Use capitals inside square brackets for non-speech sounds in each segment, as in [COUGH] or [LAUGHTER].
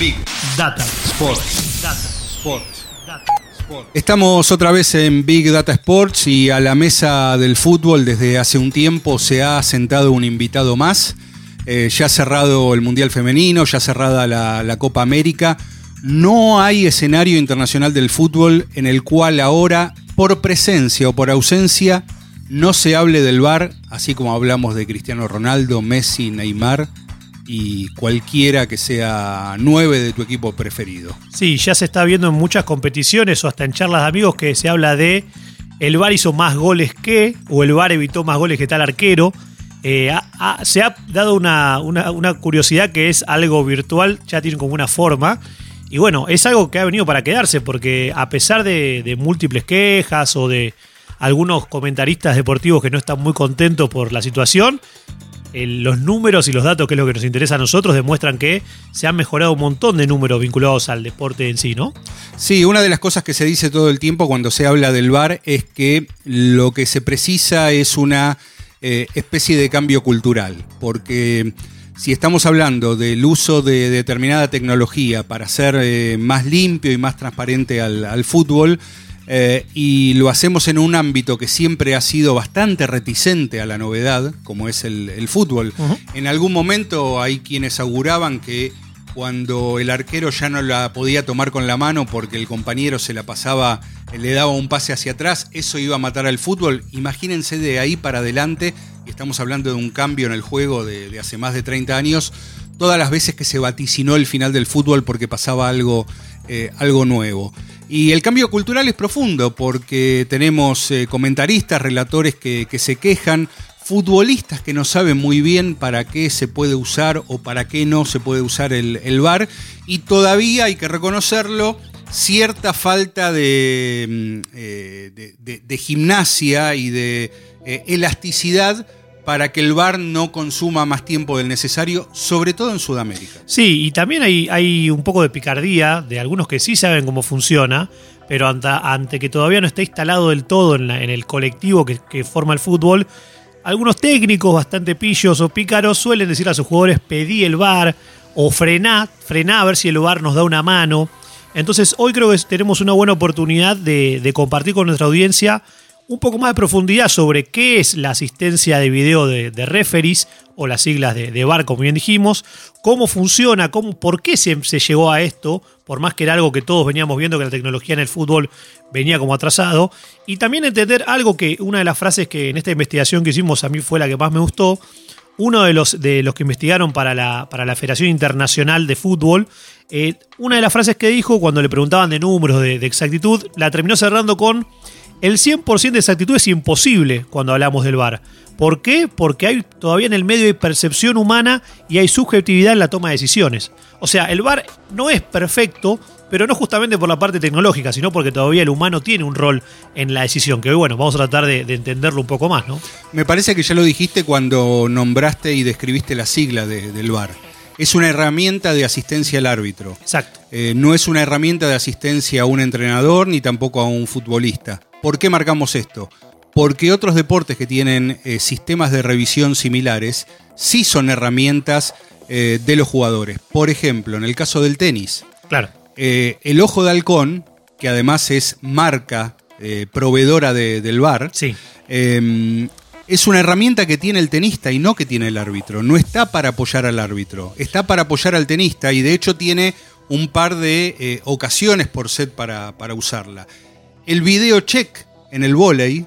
Big Data Sports. Data Sports. Estamos otra vez en Big Data Sports y a la mesa del fútbol desde hace un tiempo se ha sentado un invitado más. Eh, ya cerrado el Mundial Femenino, ya cerrada la, la Copa América. No hay escenario internacional del fútbol en el cual ahora, por presencia o por ausencia, no se hable del VAR, así como hablamos de Cristiano Ronaldo, Messi, Neymar y cualquiera que sea nueve de tu equipo preferido. Sí, ya se está viendo en muchas competiciones o hasta en charlas de amigos que se habla de el VAR hizo más goles que, o el VAR evitó más goles que tal arquero. Eh, se ha dado una, una- curiosidad que es algo virtual, ya tiene como una forma. Y bueno, es algo que ha venido para quedarse, porque a pesar de múltiples quejas o de algunos comentaristas deportivos que no están muy contentos por la situación, los números y los datos, que es lo que nos interesa a nosotros, demuestran que se han mejorado un montón de números vinculados al deporte en sí, ¿no? Sí, una de las cosas que se dice todo el tiempo cuando se habla del VAR es que lo que se precisa es una eh, especie de cambio cultural, porque si estamos hablando del uso de determinada tecnología para hacer eh, más limpio y más transparente al fútbol, eh, y lo hacemos en un ámbito que siempre ha sido bastante reticente a la novedad, como es el, el fútbol, en algún momento hay quienes auguraban que cuando el arquero ya no la podía tomar con la mano porque el compañero se la pasaba, le daba un pase hacia atrás, eso iba a matar al fútbol. Imagínense de ahí para adelante, y estamos hablando de un cambio en el juego de, de hace más de 30 años, todas las veces que se vaticinó el final del fútbol porque pasaba algo, eh, algo nuevo. Y el cambio cultural es profundo porque tenemos eh, comentaristas, relatores que, que se quejan, futbolistas que no saben muy bien para qué se puede usar o para qué no se puede usar el, el VAR y todavía hay que reconocerlo cierta falta de, mm, eh, de- gimnasia y de eh, elasticidad para que el VAR no consuma más tiempo del necesario, sobre todo en Sudamérica. Sí, y también hay, un poco de picardía de algunos que sí saben cómo funciona, pero ante, ante que todavía no está instalado del todo en, el colectivo que, forma el fútbol, algunos técnicos bastante pillos o pícaros suelen decir a sus jugadores pedí el VAR o frená, frená a ver si el VAR nos da una mano. Entonces hoy creo que tenemos una buena oportunidad de compartir con nuestra audiencia un poco más de profundidad sobre qué es la asistencia de video de, de o las siglas de, de VAR, como bien dijimos, cómo funciona, cómo, por qué se, se llegó a esto, por más que era algo que todos veníamos viendo que la tecnología en el fútbol venía como atrasado, y también entender algo que una de las frases que en esta investigación que hicimos a mí fue la que más me gustó, uno de los, de los que investigaron para la, para la Federación Internacional de Fútbol, eh, una de las frases que dijo cuando le preguntaban de números, de exactitud, la terminó cerrando con el 100% de exactitud es imposible cuando hablamos del VAR. ¿Por qué? Porque hay todavía en el medio hay percepción humana y hay subjetividad en la toma de decisiones. O sea, el VAR no es perfecto, pero no justamente por la parte tecnológica, sino porque todavía el humano tiene un rol en la decisión, que hoy, bueno, vamos a tratar de, de entenderlo un poco más, ¿no? Me parece que ya lo dijiste cuando nombraste y describiste la sigla de- del VAR. Es una herramienta de asistencia al árbitro. Exacto. Eh, no es una herramienta de asistencia a un entrenador ni tampoco a un futbolista. ¿Por qué marcamos esto? Porque otros deportes que tienen eh, sistemas de revisión similares sí son herramientas eh, de los jugadores. Por ejemplo, en el caso del tenis, Claro. eh, el ojo de halcón, que además es marca proveedora de- del VAR, Sí. eh, es una herramienta que tiene el tenista y no que tiene el árbitro. No está para apoyar al árbitro, está para apoyar al tenista y de hecho tiene un par de ocasiones por set para, para usarla. El video check en el vóley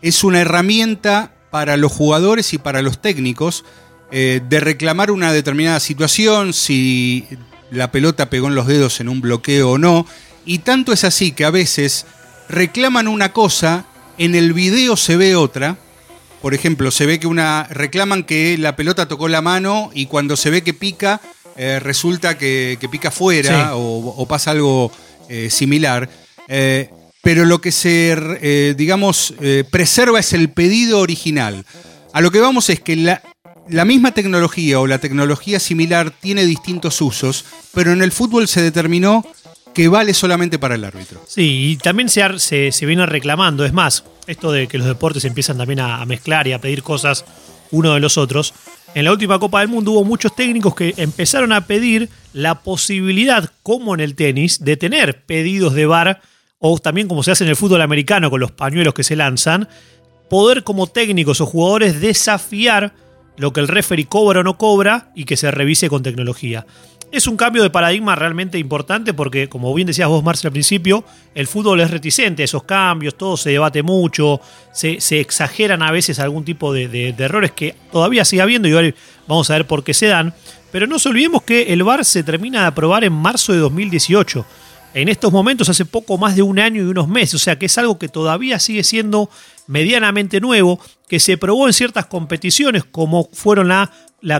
es una herramienta para los jugadores y para los técnicos eh, de reclamar una determinada situación, si la pelota pegó en los dedos en un bloqueo o no. Y tanto es así que a veces reclaman una cosa, en el video se ve otra. Por ejemplo, se ve que una. reclaman que la pelota tocó la mano y cuando se ve que pica, eh, resulta que, que pica fuera Sí. o, o pasa algo eh, similar. Pero lo que se, eh, digamos, eh, preserva es el pedido original. A lo que vamos es que la, misma tecnología o la tecnología similar tiene distintos usos, pero en el fútbol se determinó que vale solamente para el árbitro. Sí, y también se, ar- se viene reclamando. Es más, esto de que los deportes empiezan también a, a mezclar y a pedir cosas uno de los otros. En la última Copa del Mundo hubo muchos técnicos que empezaron a pedir la posibilidad, como en el tenis, de tener pedidos de VAR, o también como se hace en el fútbol americano con los pañuelos que se lanzan, poder como técnicos o jugadores desafiar lo que el referee cobra o no cobra y que se revise con tecnología. Es un cambio de paradigma realmente importante porque, como bien decías vos, Marcia, al principio, el fútbol es reticente a esos cambios, todo se debate mucho, se, exageran a veces algún tipo de errores que todavía sigue habiendo y ahora vamos a ver por qué se dan. Pero no nos olvidemos que el VAR se termina de aprobar en marzo de 2018 en estos momentos hace poco más de un año y unos meses, o sea que es algo que todavía sigue siendo medianamente nuevo, que se probó en ciertas competiciones como fueron la,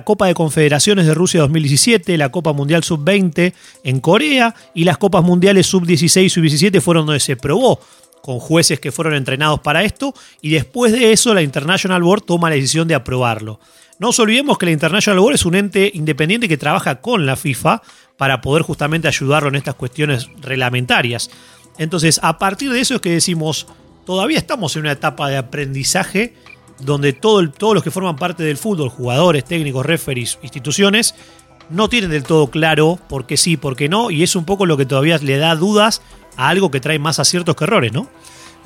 Copa de Confederaciones de Rusia 2017, la Copa Mundial Sub-20 en Corea y las Copas Mundiales Sub-16 y Sub-17 fueron donde se probó con jueces que fueron entrenados para esto y después de eso la International Board toma la decisión de aprobarlo. No nos olvidemos que la International Board es un ente independiente que trabaja con la FIFA para poder justamente ayudarlo en estas cuestiones reglamentarias. Entonces, a partir de eso es que decimos, todavía estamos en una etapa de aprendizaje donde todos los que forman parte del fútbol, jugadores, técnicos, referees, instituciones, no tienen del todo claro por qué sí, por qué no, y es un poco lo que todavía le da dudas a algo que trae más aciertos que errores, ¿no?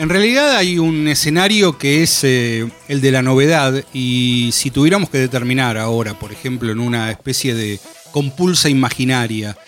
En realidad hay un escenario que es eh, el de la novedad y si tuviéramos que determinar ahora, por ejemplo, en una especie de compulsa imaginaria,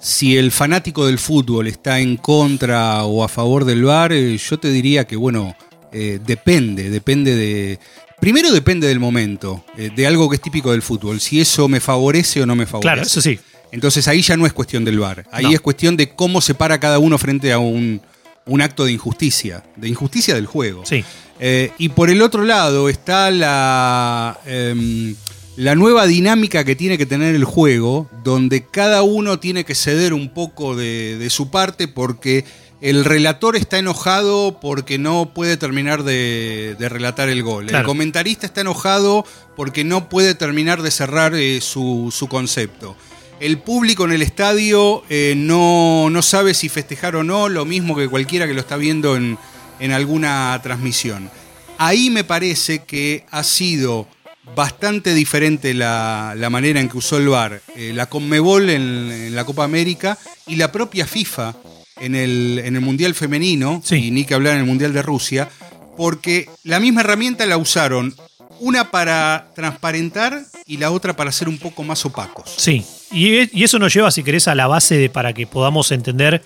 si el fanático del fútbol está en contra o a favor del VAR, eh, yo te diría que, bueno, eh, depende, depende de... Primero depende del momento, eh, de algo que es típico del fútbol, si eso me favorece o no me favorece. Claro, eso sí. Entonces ahí ya no es cuestión del VAR, ahí No. es cuestión de cómo se para cada uno frente a un, un acto de injusticia, de injusticia del juego. Sí. Eh, y por el otro lado está la, em, la nueva dinámica que tiene que tener el juego, donde cada uno tiene que ceder un poco de, de su parte porque el relator está enojado porque no puede terminar de, de relatar el gol. El comentarista está enojado porque no puede terminar de cerrar eh, su, su concepto. El público en el estadio eh, no, no sabe si festejar o no, lo mismo que cualquiera que lo está viendo en, en alguna transmisión. Ahí me parece que ha sido bastante diferente la, la manera en que usó el VAR, eh, la Conmebol en, en la Copa América y la propia FIFA en el, en el Mundial Femenino, Sí. y ni que hablar en el Mundial de Rusia, porque la misma herramienta la usaron, una para transparentar y la otra para ser un poco más opacos. Sí, y, y eso nos lleva, si querés, a la base de para que podamos entender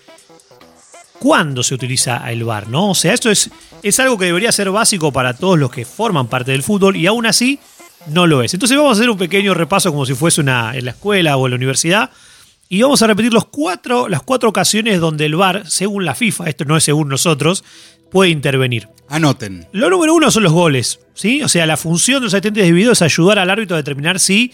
cuándo se utiliza el VAR, ¿no? O sea, esto es, es algo que debería ser básico para todos los que forman parte del fútbol y aún así no lo es. Entonces vamos a hacer un pequeño repaso como si fuese una, en la escuela o en la universidad y vamos a repetir los cuatro, las cuatro ocasiones donde el VAR, según la FIFA, esto no es según nosotros, puede intervenir. Anoten. Lo número uno son los goles, ¿sí? O sea, la función de los asistentes de video es ayudar al árbitro a determinar si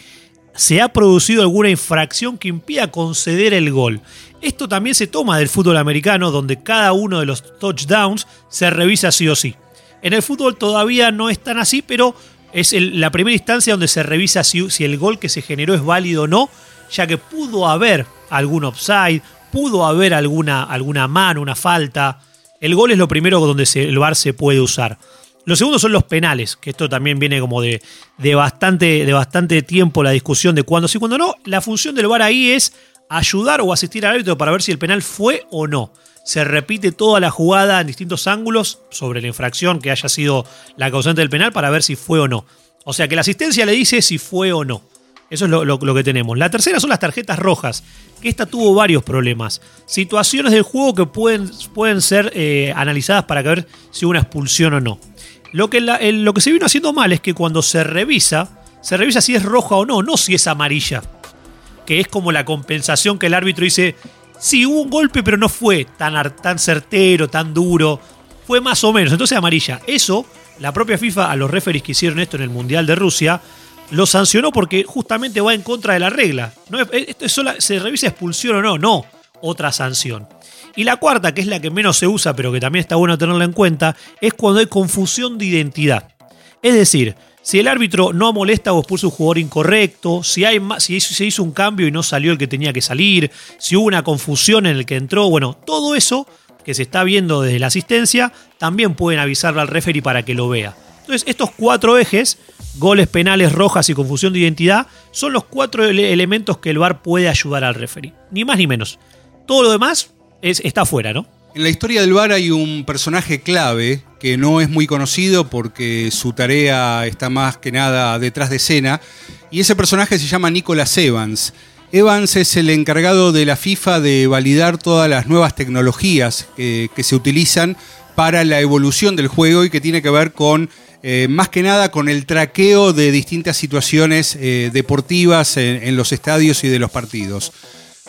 se ha producido alguna infracción que impida conceder el gol. Esto también se toma del fútbol americano, donde cada uno de los touchdowns se revisa sí o sí. En el fútbol todavía no es tan así, pero es la primera instancia donde se revisa si, si el gol que se generó es válido o no, ya que pudo haber algún offside, pudo haber alguna, alguna mano, una falta. El gol es lo primero donde se- el VAR se puede usar. Lo segundo son los penales, que esto también viene como de, de, bastante, de bastante tiempo la discusión de cuándo sí cuándo no. La función del VAR ahí es ayudar o asistir al árbitro para ver si el penal fue o no. Se repite toda la jugada en distintos ángulos sobre la infracción que haya sido la causante del penal para ver si fue o no. O sea que la asistencia le dice si fue o no. Eso es lo que tenemos. La tercera son las tarjetas rojas, que esta tuvo varios problemas. Situaciones del juego que pueden, pueden ser eh, analizadas para ver si hubo una expulsión o no. Lo que, lo que se vino haciendo mal es que cuando se revisa, se revisa si es roja o no, no si es amarilla. Que es como la compensación que el árbitro dice, sí, hubo un golpe, pero no fue tan, tan certero, tan duro. Fue más o menos, entonces amarilla. Eso, la propia FIFA, a los referees que hicieron esto en el Mundial de Rusia, lo sancionó porque justamente va en contra de la regla. No es- esto es sola- se revisa expulsión o no, no otra sanción. Y la cuarta, que es la que menos se usa, pero que también está bueno tenerla en cuenta, es cuando hay confusión de identidad. Es decir, si el árbitro no molesta o expulsa un jugador incorrecto, si, hay si se hizo un cambio y no salió el que tenía que salir, si hubo una confusión en el que entró, bueno, todo eso que se está viendo desde la asistencia, también pueden avisarle al referee para que lo vea. Entonces, estos cuatro ejes, goles penales, rojas y confusión de identidad, son los cuatro ele- elementos que el VAR puede ayudar al referee. Ni más ni menos. Todo lo demás es, está afuera, ¿no? En la historia del VAR hay un personaje clave que no es muy conocido porque su tarea está más que nada detrás de escena, y ese personaje se llama Nicholas Evans. Evans es el encargado de la FIFA de validar todas las nuevas tecnologías que, que se utilizan para la evolución del juego y que tiene que ver con, eh, más que nada, con el traqueo de distintas situaciones eh, deportivas en- en los estadios y de los partidos.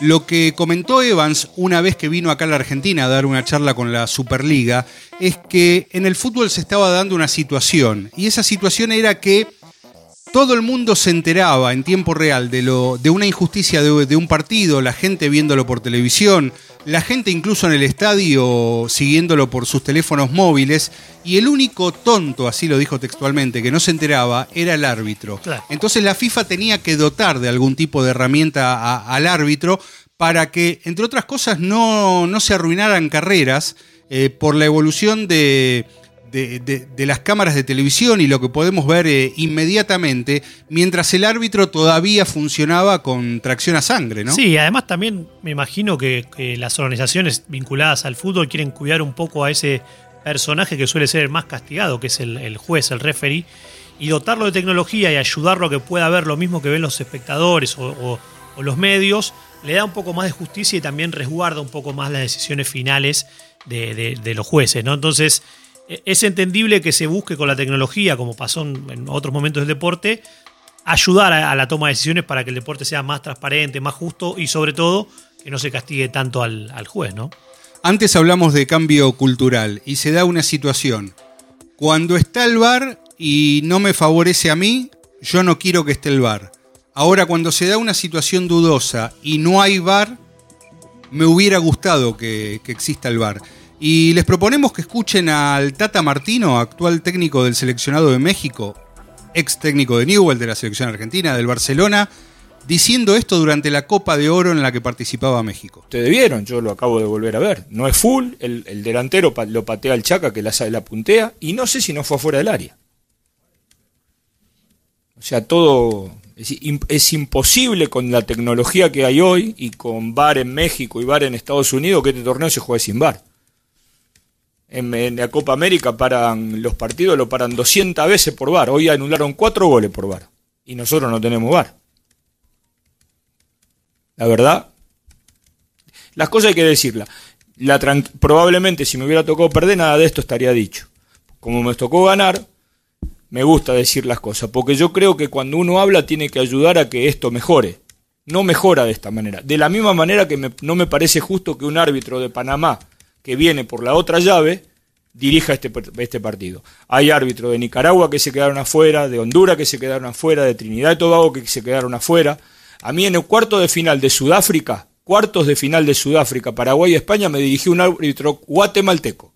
Lo que comentó Evans una vez que vino acá a la Argentina a dar una charla con la Superliga es que en el fútbol se estaba dando una situación y esa situación era que todo el mundo se enteraba en tiempo real de, lo, de una injusticia de, de un partido, la gente viéndolo por televisión, la gente incluso en el estadio siguiéndolo por sus teléfonos móviles, y el único tonto, así lo dijo textualmente, que no se enteraba era el árbitro. Claro. Entonces la FIFA tenía que dotar de algún tipo de herramienta a- al árbitro para que, entre otras cosas, no, no se arruinaran carreras eh, por la evolución de, de, las cámaras de televisión y lo que podemos ver eh, inmediatamente, mientras el árbitro todavía funcionaba con tracción a sangre, ¿no? Sí, además también me imagino que, las organizaciones vinculadas al fútbol quieren cuidar un poco a ese personaje que suele ser el más castigado, que es el, juez, el referee, y dotarlo de tecnología y ayudarlo a que pueda ver lo mismo que ven los espectadores o, los medios, le da un poco más de justicia y también resguarda un poco más las decisiones finales de, de- los jueces, ¿no? Entonces, es entendible que se busque con la tecnología, como pasó en otros momentos del deporte, ayudar a, la toma de decisiones para que el deporte sea más transparente, más justo y sobre todo que no se castigue tanto al, al juez, ¿no? Antes hablamos de cambio cultural y se da una situación. Cuando está el VAR y no me favorece a mí, yo no quiero que esté el VAR. Ahora, cuando se da una situación dudosa y no hay VAR, me hubiera gustado que, que exista el VAR. Y les proponemos que escuchen al Tata Martino, actual técnico del seleccionado de México, ex técnico de Newell, de la selección argentina, del Barcelona, diciendo esto durante la Copa de Oro en la que participaba México. Ustedes vieron, yo lo acabo de volver a ver. No es full, el, el delantero lo patea al Chaca que la, la puntea y no sé si no fue afuera del área. O sea, todo es, es imposible con la tecnología que hay hoy y con VAR en México y VAR en Estados Unidos que este torneo se juegue sin VAR. En, la Copa América paran los partidos, lo paran 200 veces por VAR. Hoy anularon cuatro goles por VAR y nosotros no tenemos VAR. La verdad, las cosas hay que decirlas. La probablemente si me hubiera tocado perder, nada de esto estaría dicho. Como me tocó ganar, me gusta decir las cosas, porque yo creo que cuando uno habla tiene que ayudar a que esto mejore. No mejora de esta manera. De la misma manera que me- no me parece justo que un árbitro de Panamá que viene por la otra llave dirija este, este partido. Hay árbitros de Nicaragua que se quedaron afuera, de Honduras que se quedaron afuera, de Trinidad y Tobago que se quedaron afuera. A mí en el cuarto de final de Sudáfrica, cuartos de final de Sudáfrica, Paraguay y España, me dirigió un árbitro guatemalteco.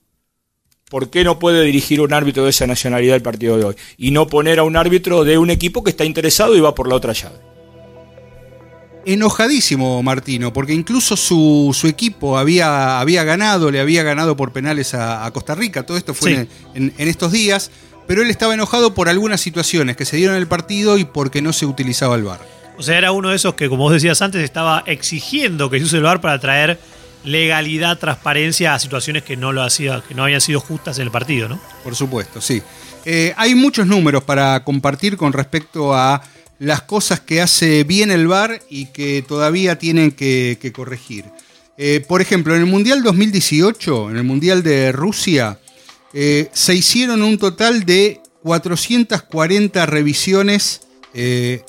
¿Por qué no puede dirigir un árbitro de esa nacionalidad el partido de hoy? Y no poner a un árbitro de un equipo que está interesado y va por la otra llave. Enojadísimo Martino, porque incluso su, su equipo había, había ganado, le había ganado por penales a, a Costa Rica, todo esto fue Sí. en, en- en estos días, pero él estaba enojado por algunas situaciones que se dieron en el partido y porque no se utilizaba el VAR. O sea, era uno de esos que, como vos decías antes, estaba exigiendo que se use el VAR para traer legalidad, transparencia a situaciones que no lo hacía, que no habían sido justas en el partido, ¿no? Por supuesto, sí. Eh, hay muchos números para compartir con respecto a las cosas que hace bien el VAR y que todavía tienen que, que corregir. Eh, por ejemplo, en el Mundial 2018, en el Mundial de Rusia, eh, se hicieron un total de 440 revisiones eh,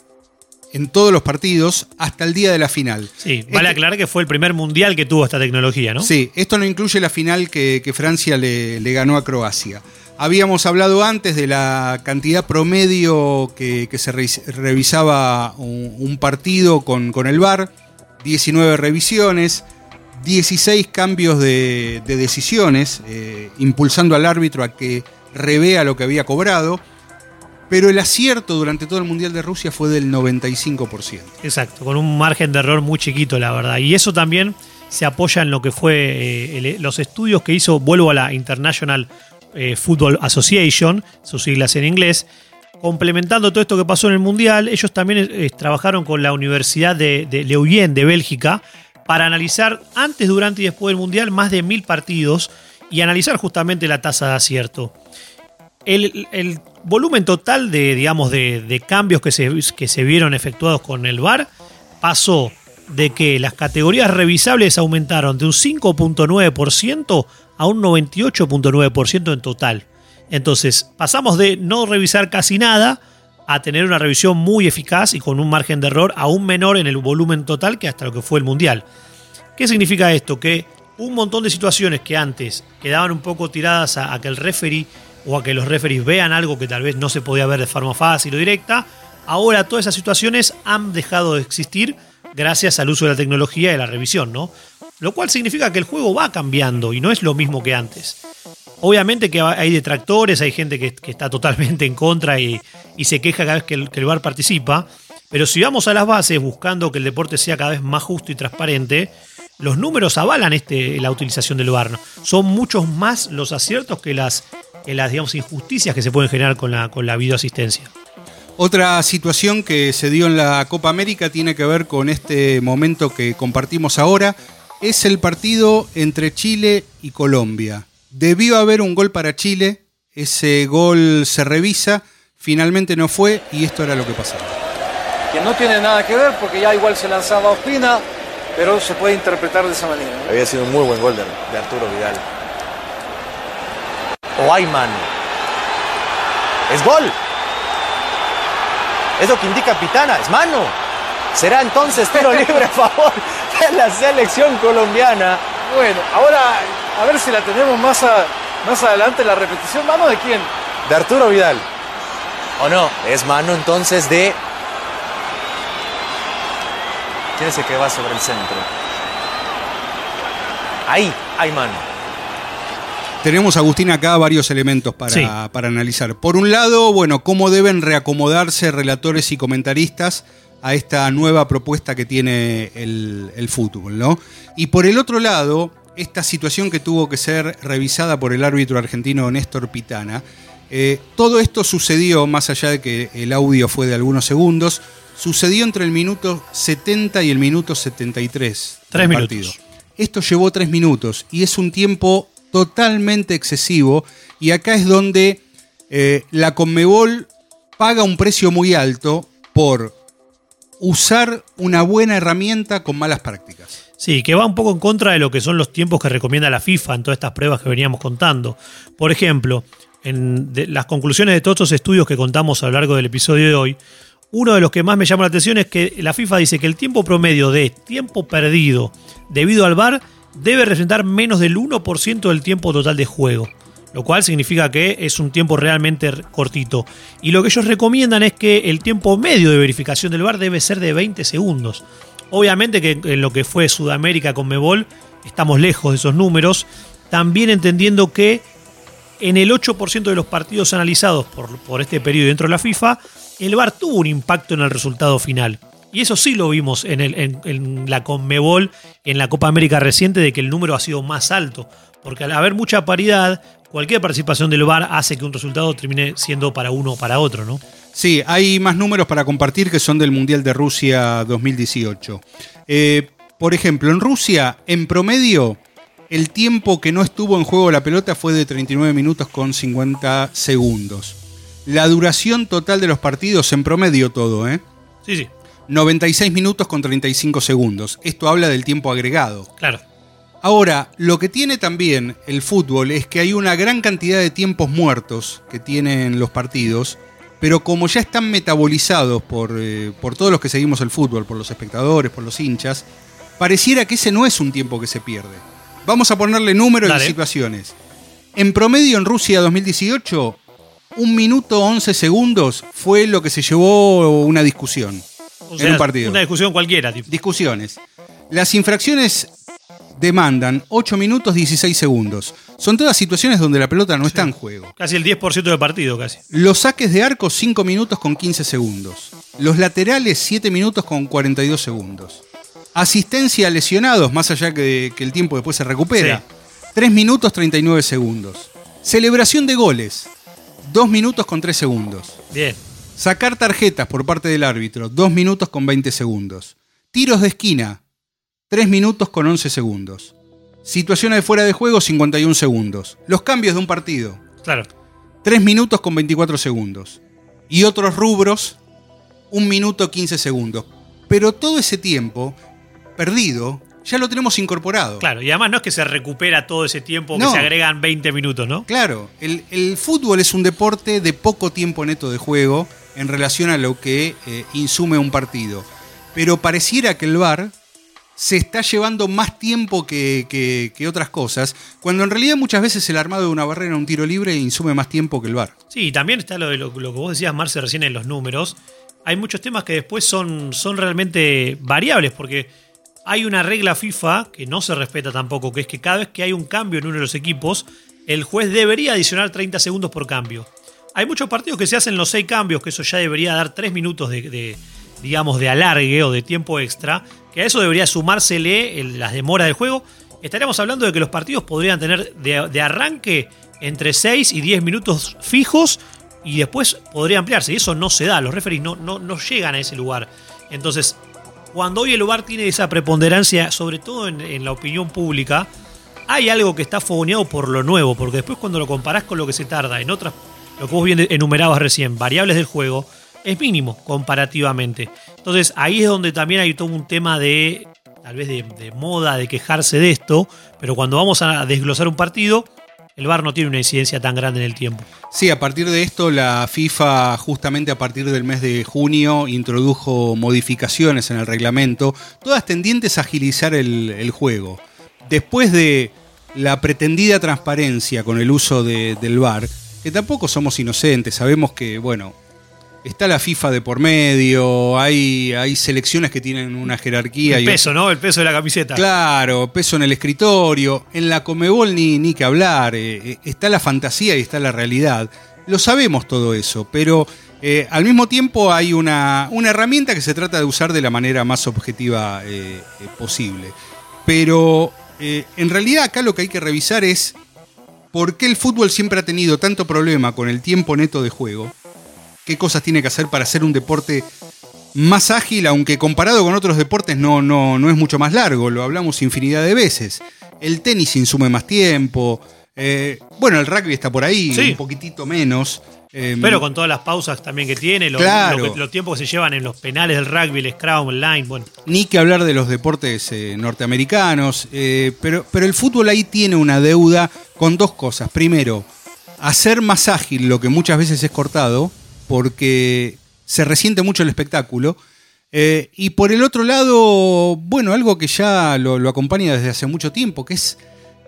en todos los partidos hasta el día de la final. Sí, vale este, aclarar que fue el primer mundial que tuvo esta tecnología, ¿no? Sí, esto no incluye la final que, Francia le, ganó a Croacia. Habíamos hablado antes de la cantidad promedio que, se revisaba un, partido con, con, el VAR, 19 revisiones, 16 cambios de, decisiones, eh, impulsando al árbitro a que revea lo que había cobrado pero el acierto durante todo el Mundial de Rusia fue del 95%. Exacto, con un margen de error muy chiquito, la verdad. Y eso también se apoya en lo que fue eh, los estudios que hizo, vuelvo a la International eh, Football Association, sus siglas en inglés, complementando todo esto que pasó en el Mundial, ellos también eh, trabajaron con la Universidad de, de Leuven de Bélgica para analizar antes, durante y después del Mundial más de mil partidos y analizar justamente la tasa de acierto. El, el, volumen total de, digamos, de, cambios que se, que se vieron efectuados con el VAR pasó de que las categorías revisables aumentaron de un 5.9% a un 98.9% en total. Entonces, pasamos de no revisar casi nada a tener una revisión muy eficaz y con un margen de error aún menor en el volumen total que hasta lo que fue el Mundial. ¿Qué significa esto? Que un montón de situaciones que antes quedaban un poco tiradas a, que el referee o a que los referees vean algo que tal vez no se podía ver de forma fácil o directa, ahora todas esas situaciones han dejado de existir gracias al uso de la tecnología y la revisión, ¿no? Lo cual significa que el juego va cambiando y no es lo mismo que antes. Obviamente que hay detractores, hay gente que, está totalmente en contra y, se queja cada vez que el, que VAR participa, pero si vamos a las bases buscando que el deporte sea cada vez más justo y transparente, los números avalan este, la utilización del VAR. Son muchos más los aciertos que las las digamos, injusticias que se pueden generar con la, con la videoasistencia. Otra situación que se dio en la Copa América tiene que ver con este momento que compartimos ahora. Es el partido entre Chile y Colombia. Debió haber un gol para Chile, ese gol se revisa, finalmente no fue y esto era lo que pasaba. Que no tiene nada que ver porque ya igual se lanzaba Ospina, pero se puede interpretar de esa manera. Había sido un muy buen gol de, de Arturo Vidal o hay mano. Es gol. Es lo que indica Pitana, es mano. Será entonces tiro [LAUGHS] libre a favor [LAUGHS] la selección colombiana. Bueno, ahora a ver si la tenemos más, más adelante la repetición. ¿Mano de quién? De Arturo Vidal. ¿O no? Es mano entonces de... ¿Quién es el que va sobre el centro? Ahí hay mano. Tenemos, Agustín, acá varios elementos para, para, analizar. Por un lado, bueno, cómo deben reacomodarse relatores y comentaristas a esta nueva propuesta que tiene el, fútbol, ¿no? Y por el otro lado, esta situación que tuvo que ser revisada por el árbitro argentino Néstor Pitana. Eh, todo esto sucedió, más allá de que el audio fue de algunos segundos, sucedió entre el minuto 70 y el minuto 73. Tres minutos. Esto llevó tres minutos y es un tiempo totalmente excesivo y acá es donde eh, la Conmebol paga un precio muy alto por usar una buena herramienta con malas prácticas. Sí, que va un poco en contra de lo que son los tiempos que recomienda la FIFA en todas estas pruebas que veníamos contando. Por ejemplo, en las conclusiones de todos estos estudios que contamos a lo largo del episodio de hoy, uno de los que más me llama la atención es que la FIFA dice que el tiempo promedio de tiempo perdido debido al VAR debe representar menos del 1% del tiempo total de juego, lo cual significa que es un tiempo realmente cortito. Y lo que ellos recomiendan es que el tiempo medio de verificación del VAR debe ser de 20 segundos. Obviamente que en lo que fue Sudamérica con Mebol estamos lejos de esos números, también entendiendo que en el 8% de los partidos analizados por, por este periodo dentro de la FIFA, el VAR tuvo un impacto en el resultado final. Y eso sí lo vimos en, el, en, la Conmebol, en la Copa América reciente, de que el número ha sido más alto. Porque al haber mucha paridad, cualquier participación del VAR hace que un resultado termine siendo para uno o para otro, ¿no? Sí, hay más números para compartir que son del Mundial de Rusia 2018. Eh, por ejemplo, en Rusia, en promedio, el tiempo que no estuvo en juego la pelota fue de 39 minutos con 50 segundos. La duración total de los partidos, en promedio todo, ¿eh? Sí, sí. 96 minutos con 35 segundos. Esto habla del tiempo agregado. Claro. Ahora, lo que tiene también el fútbol es que hay una gran cantidad de tiempos muertos que tienen los partidos pero como ya están metabolizados por, eh, por todos los que seguimos el fútbol, por los espectadores, por los hinchas, pareciera que ese no es un tiempo que se pierde. Vamos a ponerle números y situaciones. En promedio en Rusia 2018, un minuto 11 segundos fue lo que se llevó una discusión O en un partido. Una discusión cualquiera. tipo. Discusiones. Las infracciones demandan 8 minutos 16 segundos. Son todas situaciones donde la pelota no está en juego. Casi el 10% del partido, casi. Los saques de arco 5 minutos con 15 segundos. Los laterales 7 minutos con 42 segundos. Asistencia a lesionados, más allá que, que el tiempo después se recupera. 3 minutos 39 segundos. Celebración de goles. 2 minutos con 3 segundos. Bien. Sacar tarjetas por parte del árbitro, 2 minutos con 20 segundos. Tiros de esquina, 3 minutos con 11 segundos. Situaciones de fuera de juego, 51 segundos. Los cambios de un partido, Claro. 3 minutos con 24 segundos. Y otros rubros, 1 minuto 15 segundos. Pero todo ese tiempo perdido ya lo tenemos incorporado. Claro. Y además no es que se recupera todo ese tiempo, No. que se agregan 20 minutos, ¿no? Claro, el, el fútbol es un deporte de poco tiempo neto de juego en relación a lo que eh, insume un partido. Pero pareciera que el VAR se está llevando más tiempo que, que- otras cosas, cuando en realidad muchas veces el armado de una barrera, un tiro libre, insume más tiempo que el VAR. Sí, también está lo, que vos decías, Marce, recién en los números. Hay muchos temas que después son, son realmente variables, porque hay una regla FIFA que no se respeta tampoco, que es que cada vez que hay un cambio en uno de los equipos, el juez debería adicionar 30 segundos por cambio. Hay muchos partidos que se hacen los 6 cambios, que eso ya debería dar 3 minutos de, digamos, de alargue o de tiempo extra, que a eso debería sumársele el- las demoras del juego. Estaríamos hablando de que los partidos podrían tener de, arranque entre 6 y 10 minutos fijos y después podría ampliarse. Y eso no se da, los referees no, no, no llegan a ese lugar. Entonces, cuando hoy el VAR tiene esa preponderancia, sobre todo en, en la opinión pública, hay algo que está fogoneado por lo nuevo, porque después cuando lo comparás con lo que se tarda en otras, lo que vos bien enumerabas recién, variables del juego, es mínimo comparativamente. Entonces ahí es donde también hay todo un tema de, tal vez de, moda, de quejarse de esto, pero cuando vamos a desglosar un partido, el VAR no tiene una incidencia tan grande en el tiempo. Sí, a partir de esto la FIFA justamente a partir del mes de junio introdujo modificaciones en el reglamento, todas tendientes a agilizar el, el juego. Después de la pretendida transparencia con el uso de- del VAR, que tampoco somos inocentes, sabemos que, bueno, está la FIFA de por medio, hay, hay selecciones que tienen una jerarquía. El y peso, ¿no? El peso de la camiseta. Claro, peso en el escritorio, en la Comebol ni, ni que hablar, eh, eh, está la fantasía y está la realidad. Lo sabemos todo eso, pero eh, al mismo tiempo hay una, una herramienta que se trata de usar de la manera más objetiva eh, posible. Pero en realidad acá lo que hay que revisar es por qué el fútbol siempre ha tenido tanto problema con el tiempo neto de juego, qué cosas tiene que hacer para ser un deporte más ágil, aunque comparado con otros deportes no, no, no es mucho más largo, lo hablamos infinidad de veces. El tenis insume más tiempo, eh, bueno, el rugby está por ahí, Sí. un poquitito menos. eh, Pero con todas las pausas también que tiene, lo- Claro. lo que- los tiempos que se llevan en los penales del rugby, el scrum, el line, bueno. Ni que hablar de los deportes eh, norteamericanos, eh, pero, pero el fútbol ahí tiene una deuda con dos cosas. Primero, hacer más ágil lo que muchas veces es cortado, porque se resiente mucho el espectáculo. Eh, y por el otro lado, bueno, algo que ya lo, lo acompaña desde hace mucho tiempo, que es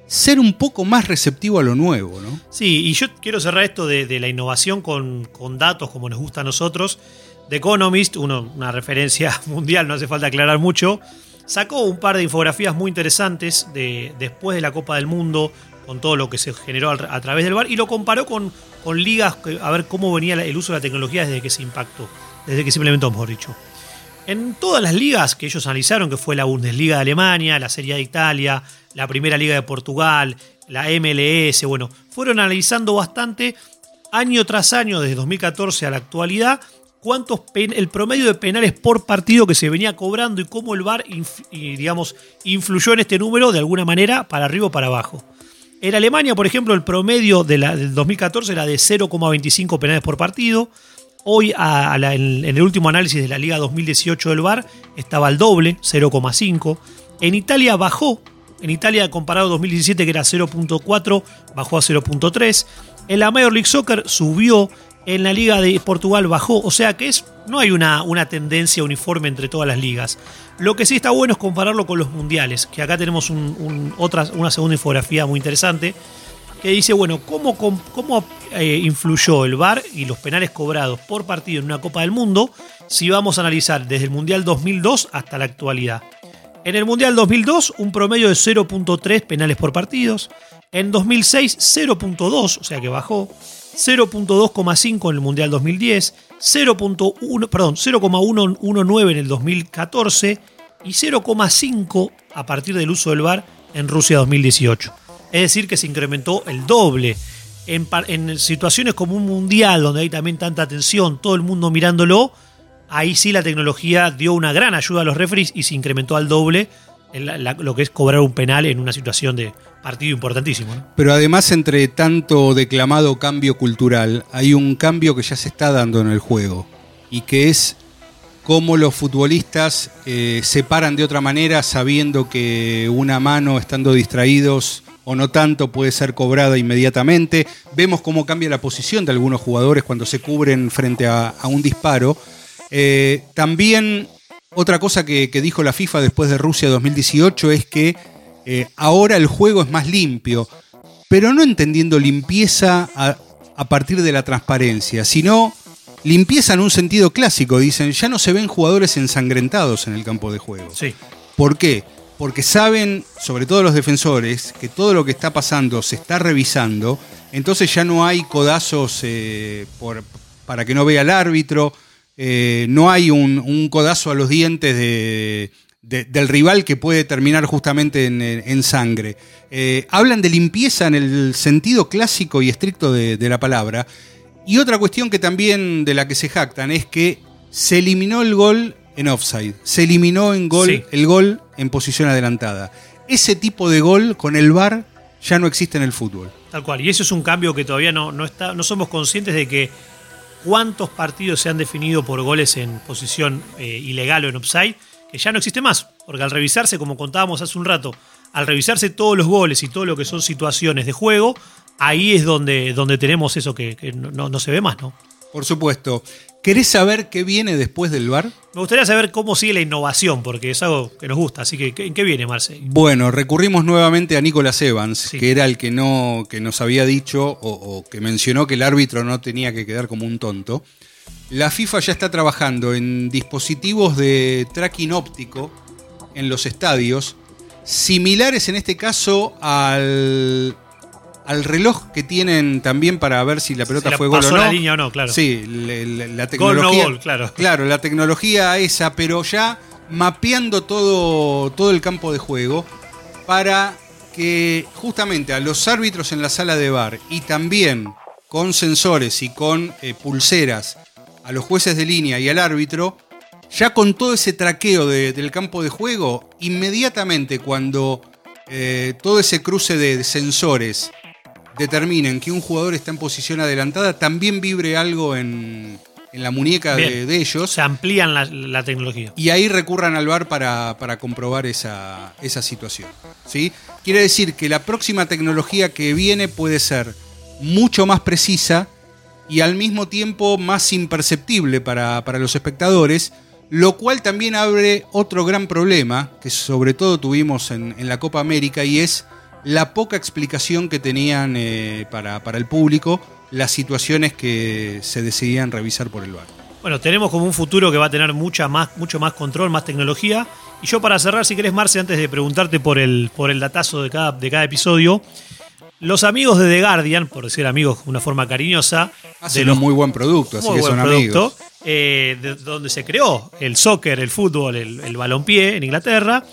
ser un poco más receptivo a lo nuevo, ¿no? Sí, y yo quiero cerrar esto de, la innovación con, datos como nos gusta a nosotros. The Economist, una referencia [LAUGHS] mundial, no hace falta aclarar mucho, sacó un par de infografías muy interesantes de, después de la Copa del Mundo, con todo lo que se generó al- a, través del bar, y lo comparó con, con ligas, a ver cómo venía el uso de la tecnología desde que se impactó, desde que se implementó, mejor dicho. En todas las ligas que ellos analizaron, que fue la Bundesliga de Alemania, la Serie de Italia, la Primera Liga de Portugal, la MLS, bueno, fueron analizando bastante año tras año, desde 2014 a la actualidad, cuántos el promedio de penales por partido que se venía cobrando y cómo el VAR inf- digamos, influyó en este número de alguna manera para arriba o para abajo. En Alemania, por ejemplo, el promedio de del 2014 era de 0,25 penales por partido. Hoy, en el último análisis de la Liga 2018 del VAR, estaba al doble, 0,5. En Italia bajó. En Italia, comparado a 2017, que era 0.4, bajó a 0.3. En la Major League Soccer subió En la Liga de Portugal bajó, o sea que es, no hay una, una tendencia uniforme entre todas las ligas. Lo que sí está bueno es compararlo con los mundiales, que acá tenemos un- una segunda infografía muy interesante, que dice, bueno, ¿cómo, cómo eh, influyó el VAR y los penales cobrados por partido en una Copa del Mundo si vamos a analizar desde el Mundial 2002 hasta la actualidad? En el Mundial 2002, un promedio de 0.3 penales por partidos. En 2006, 0.2, o sea que bajó. 0.2,5 en el Mundial 2010. 0.1, perdón, 0,119 en el 2014 y 0,5 a partir del uso del VAR en Rusia 2018. Es decir, que se incrementó el doble. En, situaciones como un mundial donde hay también tanta atención, todo el mundo mirándolo, ahí sí la tecnología dio una gran ayuda a los referees y se incrementó al doble lo que es cobrar un penal en una situación de partido importantísimo. Pero además, entre tanto declamado cambio cultural, hay un cambio que ya se está dando en el juego y que es cómo los futbolistas eh, se paran de otra manera sabiendo que una mano, estando distraídos o no tanto, puede ser cobrada inmediatamente. Vemos cómo cambia la posición de algunos jugadores cuando se cubren frente a, a un disparo. Eh, también otra cosa que, que dijo la FIFA después de Rusia 2018 es que eh, ahora el juego es más limpio, pero no entendiendo limpieza a, a partir de la transparencia, sino limpieza en un sentido clásico. Dicen, ya no se ven jugadores ensangrentados en el campo de juego. Sí. ¿Por qué? Porque saben, sobre todo los defensores, que todo lo que está pasando se está revisando, entonces ya no hay codazos eh, por- para que no vea el árbitro, eh, no hay un, un codazo a los dientes de- de- del rival que puede terminar justamente en, en sangre. Eh, hablan de limpieza en el sentido clásico y estricto de, de la palabra. Y otra cuestión que también de la que se jactan es que se eliminó el gol en offside, se eliminó en gol, Sí. el gol en posición adelantada. Ese tipo de gol con el VAR ya no existe en el fútbol. Tal cual. Y eso es un cambio que todavía no, no, está, no somos conscientes de que cuántos partidos se han definido por goles en posición eh, ilegal o en offside, que ya no existe más. Porque al revisarse, como contábamos hace un rato, al revisarse todos los goles y todo lo que son situaciones de juego, ahí es donde, donde tenemos eso que, que no, no- no se ve más, ¿no? Por supuesto. ¿Querés saber qué viene después del VAR? Me gustaría saber cómo sigue la innovación, porque es algo que nos gusta. Así que, ¿en qué viene, Marce? Bueno, recurrimos nuevamente a Nicolas Evans, Sí. que era el que no, que nos había dicho o, o que mencionó que el árbitro no tenía que quedar como un tonto. La FIFA ya está trabajando en dispositivos de tracking óptico en los estadios, similares en este caso al, al reloj que tienen también para ver si la pelota Si la fue gol o no. la línea o no, claro. Sí, le- le- la Gol, no tecnología. gol, claro. Claro, la tecnología esa, pero ya mapeando todo, todo el campo de juego para que justamente a los árbitros en la sala de bar y también con sensores y con eh, pulseras a los jueces de línea y al árbitro, ya con todo ese traqueo de- del campo de juego, inmediatamente cuando eh, todo ese cruce de sensores determinen que un jugador está en posición adelantada, también vibre algo en, en la muñeca de, ellos. Se amplían la, la tecnología. Y ahí recurran al VAR para, para comprobar esa, esa situación. ¿sí? Quiere decir que la próxima tecnología que viene puede ser mucho más precisa y al mismo tiempo más imperceptible para, para los espectadores, lo cual también abre otro gran problema que sobre todo tuvimos en, en la Copa América y es la poca explicación que tenían eh, para, para el público las situaciones que se decidían revisar por el VAR. Bueno, tenemos como un futuro que va a tener mucha más, mucho más control, más tecnología. Y yo para cerrar, si querés, Marce, antes de preguntarte por el, por el datazo de cada, de cada episodio, los amigos de The Guardian, por decir amigos de una forma cariñosa, Hacen de los un muy buen producto, así que son producto, amigos. eh, de donde se creó el soccer, el fútbol, el, el balompié en Inglaterra.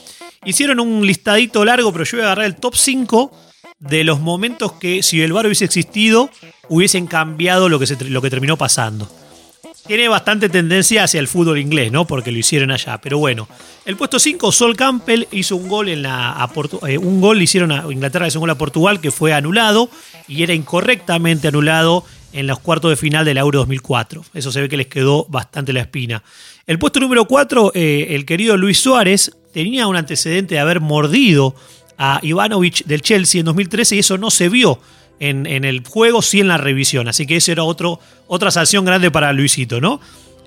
Hicieron un listadito largo, pero yo voy a agarrar el top 5 de los momentos que, si el VAR hubiese existido, hubiesen cambiado lo que, lo que terminó pasando. Tiene bastante tendencia hacia el fútbol inglés, ¿no? Porque lo hicieron allá. Pero bueno, el puesto 5, Sol Campbell hizo un gol en la a eh, un gol le hicieron a Inglaterra hizo un gol a Portugal que fue anulado y era incorrectamente anulado en los cuartos de final del Euro 2004. Eso se ve que les quedó bastante la espina. El puesto número 4, el querido Luis Suárez tenía un antecedente de haber mordido a Ivanovic del Chelsea en 2013 y eso no se vio en, en el juego, sí en la revisión. Así que ese era otro, otra sanción grande para Luisito, ¿no?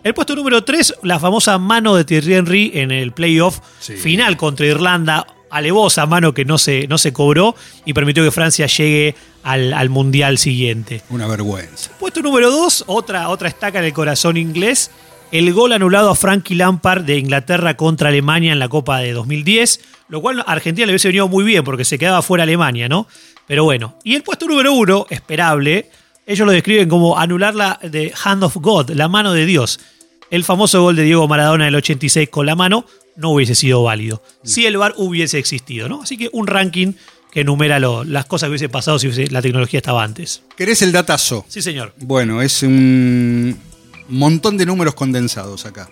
El puesto número 3, la famosa mano de Thierry Henry en el playoff Sí. final contra Irlanda. Alevosa mano que no se, no se cobró y permitió que Francia llegue al, al mundial siguiente. Una vergüenza. Puesto número 2, otra, otra estaca en el corazón inglés. El gol anulado a Frankie Lampard de Inglaterra contra Alemania en la Copa de 2010, lo cual a Argentina le hubiese venido muy bien porque se quedaba fuera Alemania, ¿no? Pero bueno. Y el puesto número 1, esperable, ellos lo describen como anular la de Hand of God, la mano de Dios. El famoso gol de Diego Maradona del 86 con la mano no hubiese sido válido. Si el VAR hubiese existido, ¿no? Así que un ranking que enumera lo- las cosas que hubiese pasado si hubiese- la tecnología estaba antes. ¿Querés el datazo? Sí, señor. Bueno, es un montón de números condensados acá.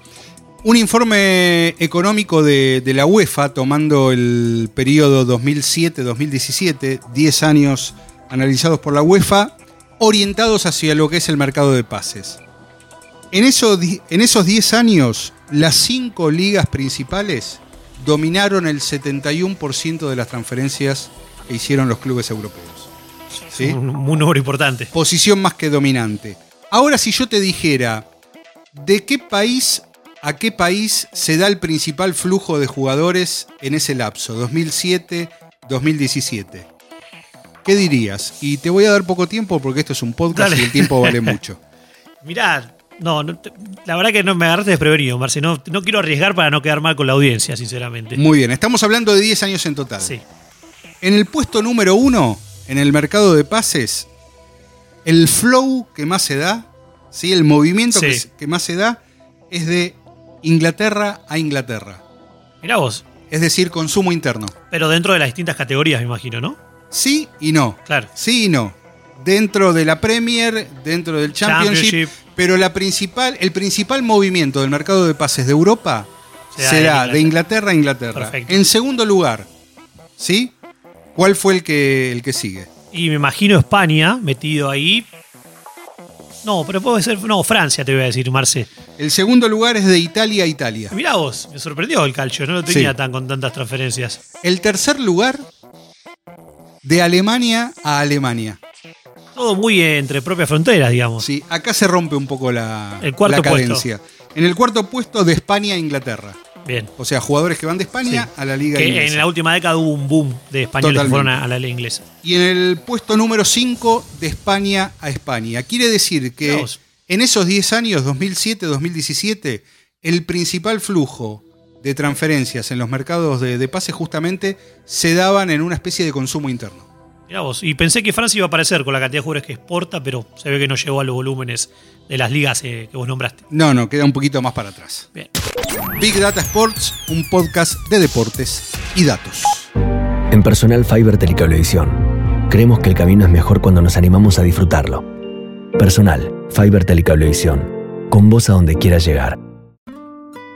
Un informe económico de, de la UEFA tomando el periodo 2007-2017, 10 años analizados por la UEFA, orientados hacia lo que es el mercado de pases. En, eso di- en esos 10 años, las cinco ligas principales dominaron el 71% de las transferencias que hicieron los clubes europeos. ¿Sí? Un, un número importante. posición más que dominante. Ahora, si yo te dijera, ¿de qué país a qué país se da el principal flujo de jugadores en ese lapso, 2007-2017? ¿Qué dirías? Y te voy a dar poco tiempo porque esto es un podcast Dale. y el tiempo vale [LAUGHS] mucho. Mirá, no, no te- la verdad que no me agarraste desprevenido, Marce. No, no quiero arriesgar para no quedar mal con la audiencia, sinceramente. Muy bien, estamos hablando de 10 años en total. Sí. En el puesto número uno, en el mercado de pases, el flow que más se da, ¿sí? el movimiento que, Sí. se- que más se da, es de Inglaterra a Inglaterra. Mirá vos. Es decir, consumo interno. Pero dentro de las distintas categorías, me imagino, ¿no? Sí y no. Claro. Sí y no. Dentro de la Premier, dentro del Championship, Championship. Pero la principal, el principal movimiento del mercado de pases de Europa Se da se en da Inglaterra. de Inglaterra a Inglaterra. Perfecto. En segundo lugar, ¿sí? ¿Cuál fue el que, el que sigue? Y me imagino España metido ahí. No, pero puede ser. No, Francia, te voy a decir, Marce. El segundo lugar es de Italia a Italia. Mirá vos, me sorprendió el calcio, no lo tenía Sí. tan con tantas transferencias. El tercer lugar, de Alemania a Alemania. Todo muy entre propias fronteras, digamos. Sí, acá se rompe un poco la, El cuarto la puesto. cadencia. En el cuarto puesto, de España a Inglaterra. Bien. O sea, jugadores que van de España Sí. a la liga Que inglesa. en la última década hubo un boom de españoles que fueron a, a la liga inglesa. Y en el puesto número 5, de España a España. Quiere decir que en esos 10 años, 2007-2017, el principal flujo de transferencias en los mercados de, de pases justamente se daban en una especie de consumo interno. Mirá vos. Y pensé que Francia iba a aparecer con la cantidad de jugadores que exporta, pero se ve que no llegó a los volúmenes de las ligas eh, que vos nombraste. No, no, queda un poquito más para atrás. Bien. Big Data Sports, un podcast de deportes y datos. En Personal Fiber Telecablevisión, creemos que el camino es mejor cuando nos animamos a disfrutarlo. Personal Fiber Telecablevisión, con vos a donde quieras llegar.